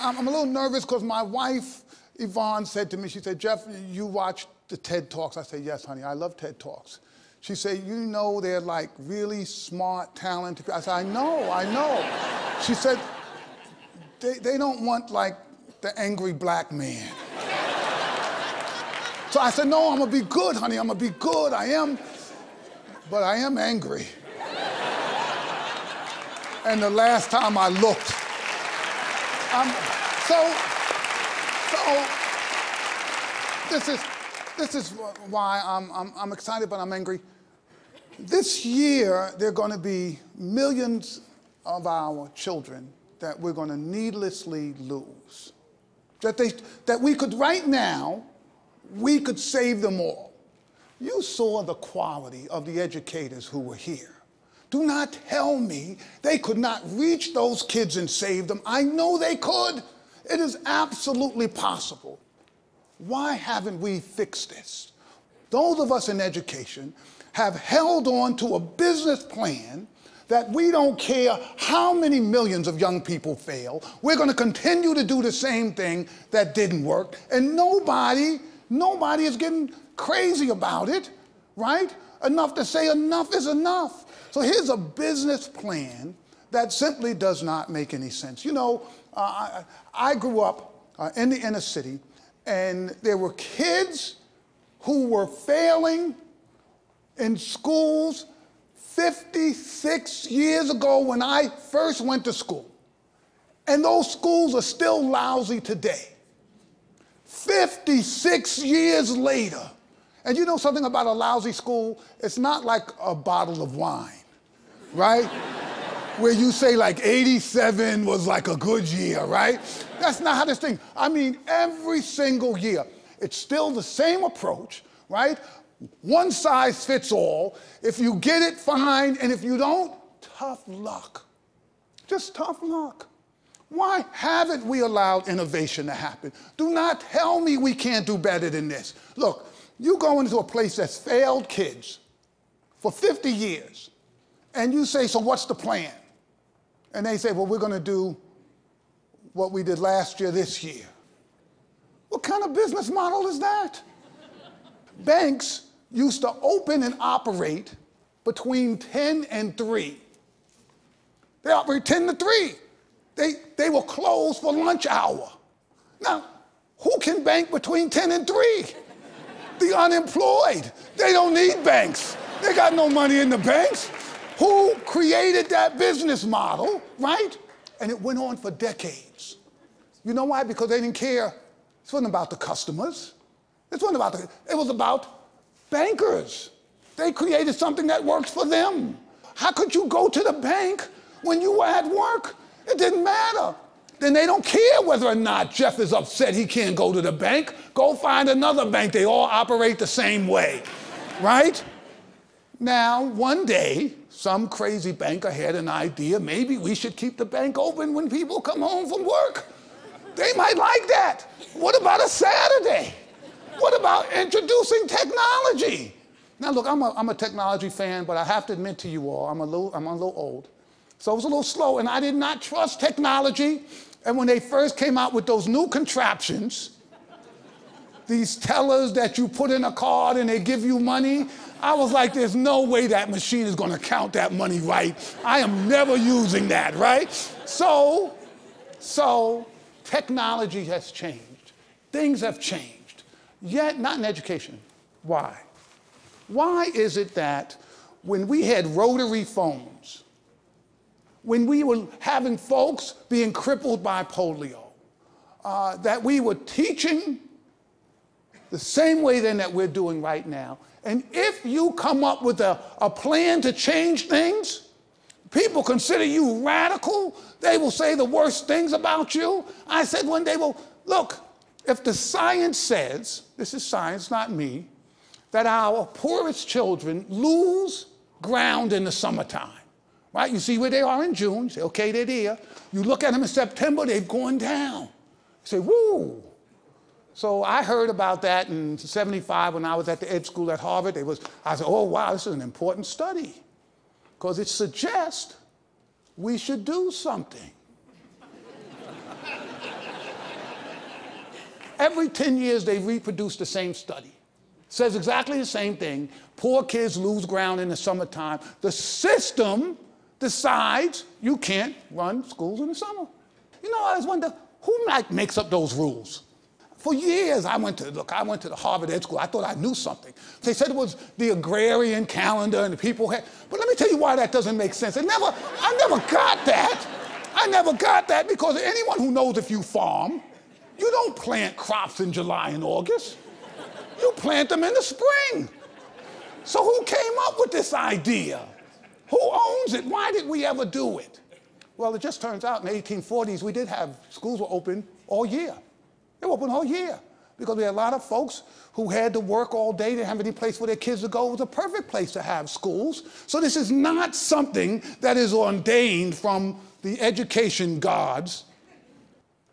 I, am a little nervous because my wife, Yvonne, said to me, she said, Jeff, you watch the TED Talks. I said, yes, honey, I love TED Talks. She said, you know they're like really smart, talented. I said, I know, I know. She said, they, they don't want like the angry black man. So I said, no, I'm gonna be good, honey, I'm gonna be good, I am, but I am angry. and the last time I looked, um, so, so, this is, this is why I'm, I'm, I'm excited, but I'm angry. This year, there are going to be millions of our children that we're going to needlessly lose. That, they, that we could, right now, we could save them all. You saw the quality of the educators who were here. Do not tell me they could not reach those kids and save them. I know they could. It is absolutely possible. Why haven't we fixed this? Those of us in education have held on to a business plan that we don't care how many millions of young people fail. We're going to continue to do the same thing that didn't work. And nobody, nobody is getting crazy about it, right? Enough to say enough is enough. So here's a business plan that simply does not make any sense. You know, uh, I, I, grew up uh, in the inner city, and there were kids who were failing in schools 56 years ago when I first went to school. And those schools are still lousy today. 56 years later. And you know something about a lousy school? It's not like a bottle of wine, right? Where you say like 87 was like a good year, right? That's not how this thing, I mean, every single year, it's still the same approach, right? One size fits all. If you get it, fine. And if you don't, tough luck. Just tough luck. Why haven't we allowed innovation to happen? Do not tell me we can't do better than this. Look, you go into a place that's failed kids for 50 years, and you say, So what's the plan? And they say, Well, we're going to do what we did last year this year. What kind of business model is that? Banks used to open and operate between 10 and 3. They operate 10 to 3. They, they will close for lunch hour. Now, who can bank between 10 and 3? The unemployed. They don't need banks. They got no money in the banks. Who created that business model, right? And it went on for decades. You know why? Because they didn't care. It wasn't about the customers. It wasn't about the, it was about Bankers, they created something that works for them. How could you go to the bank when you were at work? It didn't matter. Then they don't care whether or not Jeff is upset he can't go to the bank. Go find another bank. They all operate the same way, right? Now, one day, some crazy banker had an idea maybe we should keep the bank open when people come home from work. They might like that. What about a Saturday? What about introducing technology? Now, look, I'm a, I'm a technology fan, but I have to admit to you all, I'm a, little, I'm a little old. So I was a little slow, and I did not trust technology. And when they first came out with those new contraptions, these tellers that you put in a card and they give you money, I was like, there's no way that machine is going to count that money right. I am never using that, right? So, so technology has changed. Things have changed. Yet, not in education. Why? Why is it that when we had rotary phones, when we were having folks being crippled by polio, uh, that we were teaching the same way then that we're doing right now. And if you come up with a, a plan to change things, people consider you radical. They will say the worst things about you. I said one day, well, look, if the science says, this is science, not me, that our poorest children lose ground in the summertime, right? You see where they are in June, you say, okay, they're there. You look at them in September, they've gone down. You say, woo. So I heard about that in 75 when I was at the ed school at Harvard. It was, I said, oh, wow, this is an important study because it suggests we should do something. Every 10 years, they reproduce the same study. It Says exactly the same thing. Poor kids lose ground in the summertime. The system decides you can't run schools in the summer. You know, I always wonder who like makes up those rules? For years, I went to, look, I went to the Harvard Ed School. I thought I knew something. They said it was the agrarian calendar and the people had, but let me tell you why that doesn't make sense. It never, I never got that. I never got that because anyone who knows if you farm, you don't plant crops in July and August. You plant them in the spring. So who came up with this idea? Who owns it? Why did we ever do it? Well, it just turns out in the 1840s we did have schools were open all year. They were open all year because we had a lot of folks who had to work all day. They didn't have any place for their kids to go. It was a perfect place to have schools. So this is not something that is ordained from the education gods.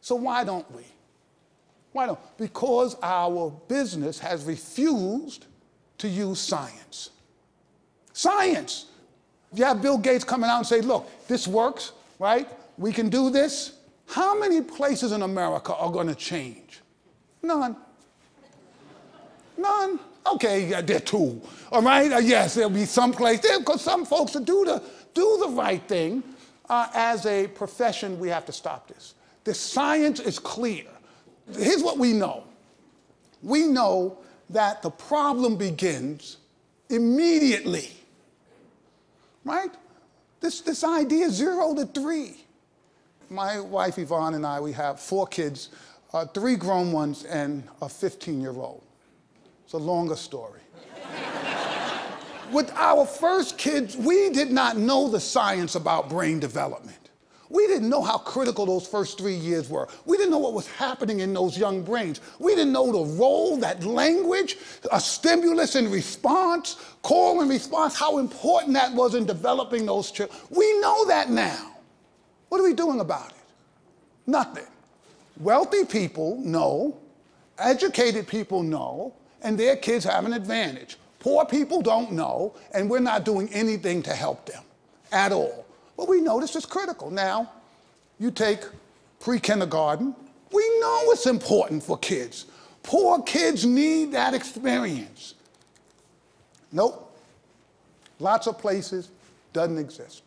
So why don't we? Why don't? Because our business has refused to use science. Science. You have Bill Gates coming out and say, look, this works, right? We can do this. How many places in America are going to change? None. None. Okay, yeah, there are two. All right? Uh, yes, there'll be some place there because some folks that do the, do the right thing. Uh, as a profession, we have to stop this. The science is clear. Here's what we know. We know that the problem begins immediately. Right? This, this idea zero to three my wife Yvonne and I, we have four kids, uh, three grown ones and a 15 year old. It's a longer story. With our first kids, we did not know the science about brain development. We didn't know how critical those first three years were. We didn't know what was happening in those young brains. We didn't know the role that language, a stimulus and response, call and response, how important that was in developing those children. We know that now. What are we doing about it? Nothing. Wealthy people know, educated people know, and their kids have an advantage. Poor people don't know, and we're not doing anything to help them at all. But we know this is critical. Now, you take pre kindergarten, we know it's important for kids. Poor kids need that experience. Nope. Lots of places, doesn't exist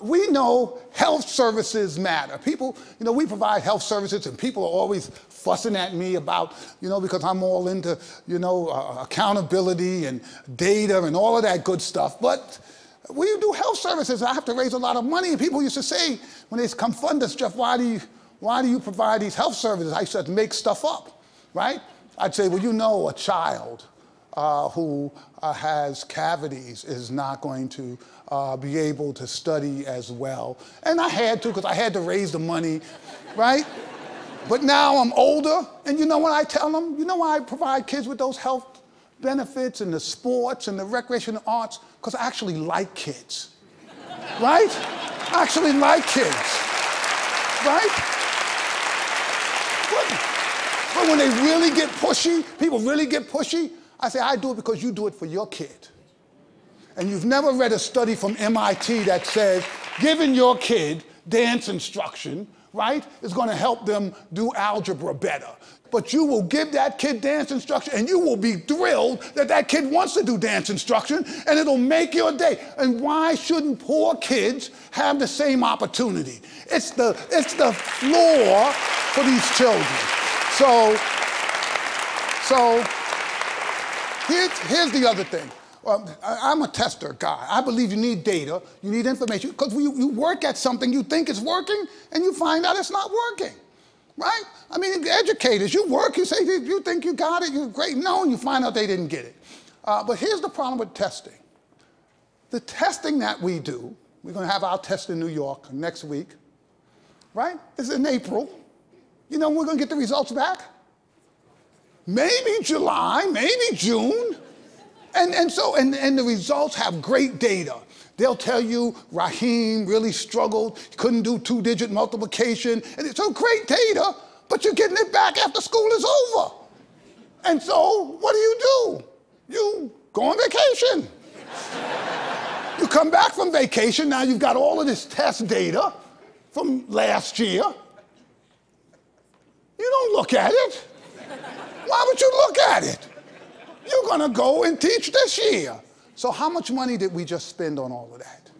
we know health services matter. People, you know, we provide health services and people are always fussing at me about, you know, because I'm all into, you know, uh, accountability and data and all of that good stuff. But we do health services. I have to raise a lot of money. People used to say, when they come fund us, Jeff, why do you, why do you provide these health services? I said, make stuff up, right? I'd say, well, you know, a child uh, who uh, has cavities is not going to uh, be able to study as well. And I had to because I had to raise the money, right? But now I'm older, and you know what I tell them? You know why I provide kids with those health benefits and the sports and the recreation and arts? Because I actually like kids, right? I actually like kids, right? But when they really get pushy, people really get pushy, I say, I do it because you do it for your kid. And you've never read a study from MIT that says giving your kid dance instruction, right, is going to help them do algebra better. But you will give that kid dance instruction and you will be thrilled that that kid wants to do dance instruction and it'll make your day. And why shouldn't poor kids have the same opportunity? It's the, it's the floor for these children. So, so Here's, here's the other thing. Um, I, am a tester guy. I believe you need data, you need information, because you, you work at something, you think it's working, and you find out it's not working, right? I mean, educators, you work, you say you think you got it, you're great. No, and you find out they didn't get it. Uh, but here's the problem with testing. The testing that we do, we're going to have our test in New York next week, right? It's in April. You know, we're going to get the results back maybe July, maybe June. And, and so, and, and the results have great data. They'll tell you Raheem really struggled, couldn't do two digit multiplication. And it's so great data, but you're getting it back after school is over. And so, what do you do? You go on vacation. you come back from vacation, now you've got all of this test data from last year. You don't look at it. Why would you look at it? You're going to go and teach this year. So, how much money did we just spend on all of that?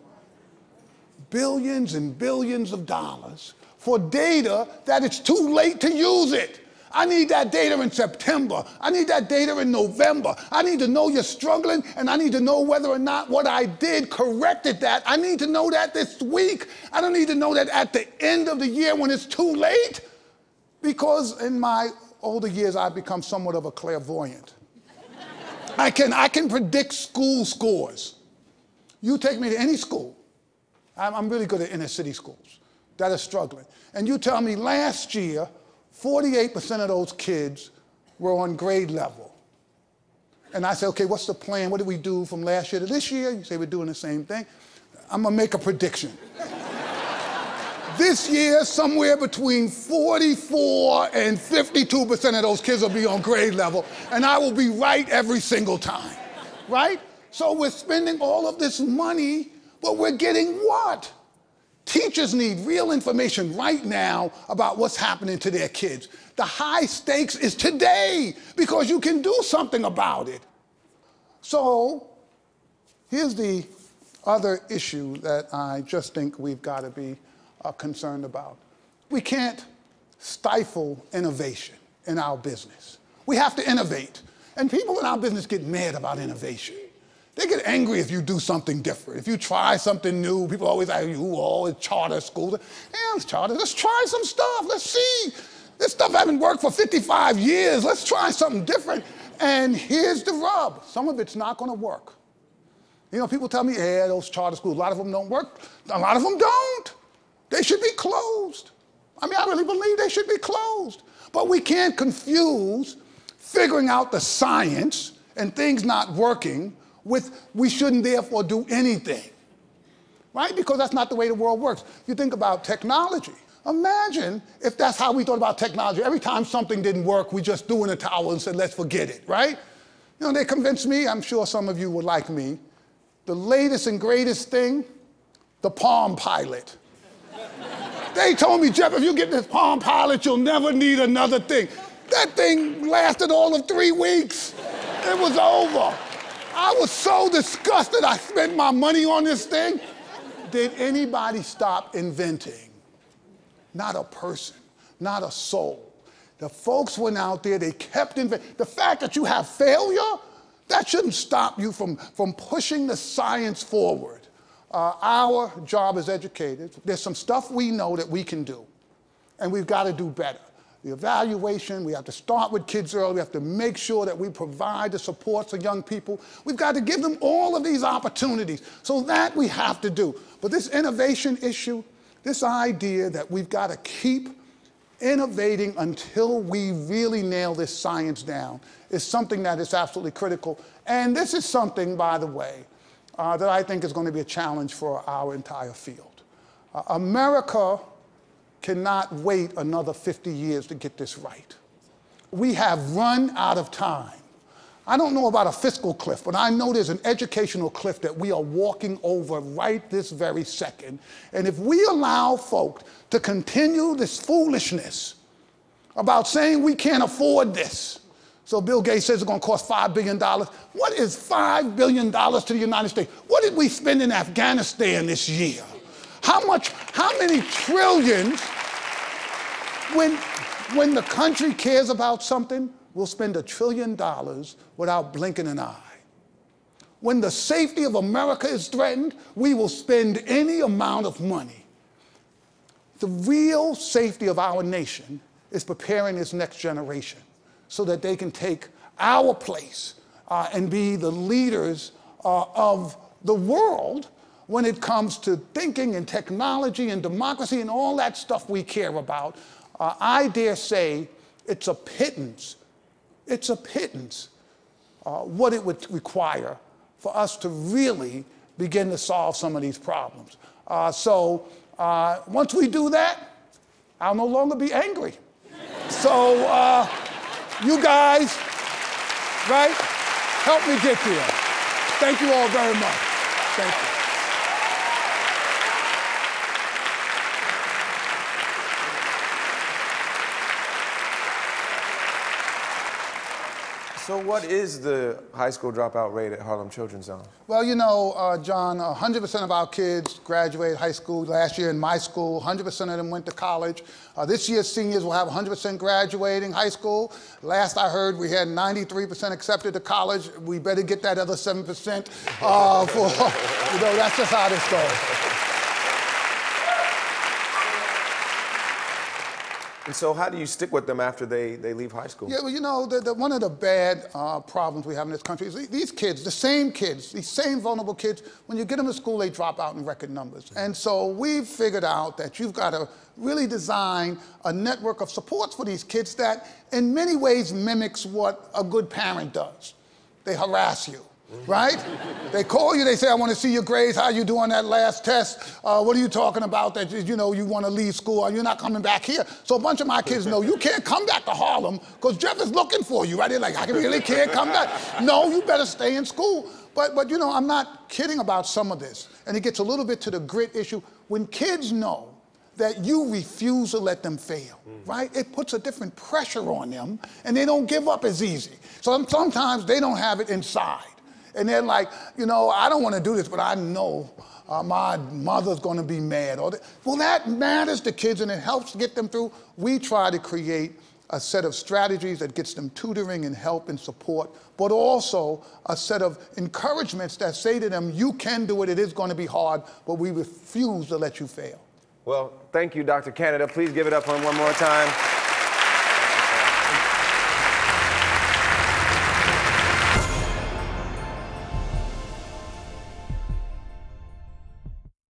Billions and billions of dollars for data that it's too late to use it. I need that data in September. I need that data in November. I need to know you're struggling, and I need to know whether or not what I did corrected that. I need to know that this week. I don't need to know that at the end of the year when it's too late, because in my older years, I've become somewhat of a clairvoyant. I can, I can predict school scores. You take me to any school, I'm, I'm really good at inner city schools that are struggling, and you tell me last year, 48% of those kids were on grade level. And I say, okay, what's the plan? What did we do from last year to this year? You say we're doing the same thing. I'm gonna make a prediction. This year, somewhere between 44 and 52% of those kids will be on grade level, and I will be right every single time, right? So we're spending all of this money, but we're getting what? Teachers need real information right now about what's happening to their kids. The high stakes is today because you can do something about it. So here's the other issue that I just think we've got to be uh, concerned about. We can't stifle innovation in our business. We have to innovate. And people in our business get mad about innovation. They get angry if you do something different. If you try something new, people always say, you all it's charter schools. Yeah, it's charter. Let's try some stuff. Let's see. This stuff hasn't worked for 55 years. Let's try something different. And here's the rub. Some of it's not going to work. You know, people tell me, yeah, those charter schools, a lot of them don't work. A lot of them don't. They should be closed. I mean, I really believe they should be closed. But we can't confuse figuring out the science and things not working with we shouldn't therefore do anything. Right? Because that's not the way the world works. You think about technology. Imagine if that's how we thought about technology. Every time something didn't work, we just threw in a towel and said, let's forget it, right? You know, they convinced me, I'm sure some of you would like me, the latest and greatest thing, the Palm Pilot. They told me, Jeff, if you get this Palm Pilot, you'll never need another thing. That thing lasted all of three weeks. It was over. I was so disgusted I spent my money on this thing. Did anybody stop inventing? Not a person, not a soul. The folks went out there, they kept inventing. The fact that you have failure, that shouldn't stop you from, from pushing the science forward. Uh, our job as educators, there's some stuff we know that we can do, and we've got to do better the evaluation. We have to start with kids early. We have to make sure that we provide the support for young people. We've got to give them all of these opportunities. So that we have to do. But this innovation issue, this idea that we've got to keep innovating until we really nail this science down is something that is absolutely critical. And this is something, by the way, uh, that I think is going to be a challenge for our entire field. Uh, America cannot wait another 50 years to get this right. We have run out of time. I don't know about a fiscal cliff, but I know there's an educational cliff that we are walking over right this very second. And if we allow folk to continue this foolishness about saying we can't afford this, so Bill Gates says it's going to cost $5 billion. What is $5 billion to the United States? What did we spend in Afghanistan this year? How much, how many trillions, when, when the country cares about something, we'll spend a trillion dollars without blinking an eye. When the safety of America is threatened, we will spend any amount of money. The real safety of our nation is preparing this next generation so that they can take our place uh, and be the leaders uh, of the world when it comes to thinking and technology and democracy and all that stuff we care about, uh, I dare say it's a pittance, it's a pittance uh, what it would require for us to really begin to solve some of these problems. Uh, so uh, once we do that, I'll no longer be angry. so you guys, right, help me get there. Thank you all very much. Thank you. So, what is the high school dropout rate at Harlem Children's Zone? Well, you know, uh, John, 100% of our kids graduated high school. Last year in my school, 100% of them went to college. Uh, this year, seniors will have 100% graduating high school. Last I heard, we had 93% accepted to college. We better get that other 7% uh, for, you know, that's just how this goes. And so, how do you stick with them after they, they leave high school? Yeah, well, you know, the, the, one of the bad uh, problems we have in this country is these kids, the same kids, these same vulnerable kids, when you get them to school, they drop out in record numbers. And so we've figured out that you've got to really design a network of supports for these kids that, in many ways, mimics what a good parent does. They harass you. Right? they call you, they say, I want to see your grades. How you doing that last test? Uh, what are you talking about that you know you want to leave school or you're not coming back here? So a bunch of my kids know you can't come back to Harlem because Jeff is looking for you, right? They're like, I really can't come back. No, you better stay in school. But but you know, I'm not kidding about some of this. And it gets a little bit to the grit issue. When kids know that you refuse to let them fail, right? It puts a different pressure on them and they don't give up as easy. So sometimes they don't have it inside. And they're like, you know, I don't want to do this, but I know uh, my mother's going to be mad. Or well, that matters to kids and it helps get them through. We try to create a set of strategies that gets them tutoring and help and support, but also a set of encouragements that say to them, you can do it, it is going to be hard, but we refuse to let you fail. Well, thank you, Dr. Canada. Please give it up for him one more time.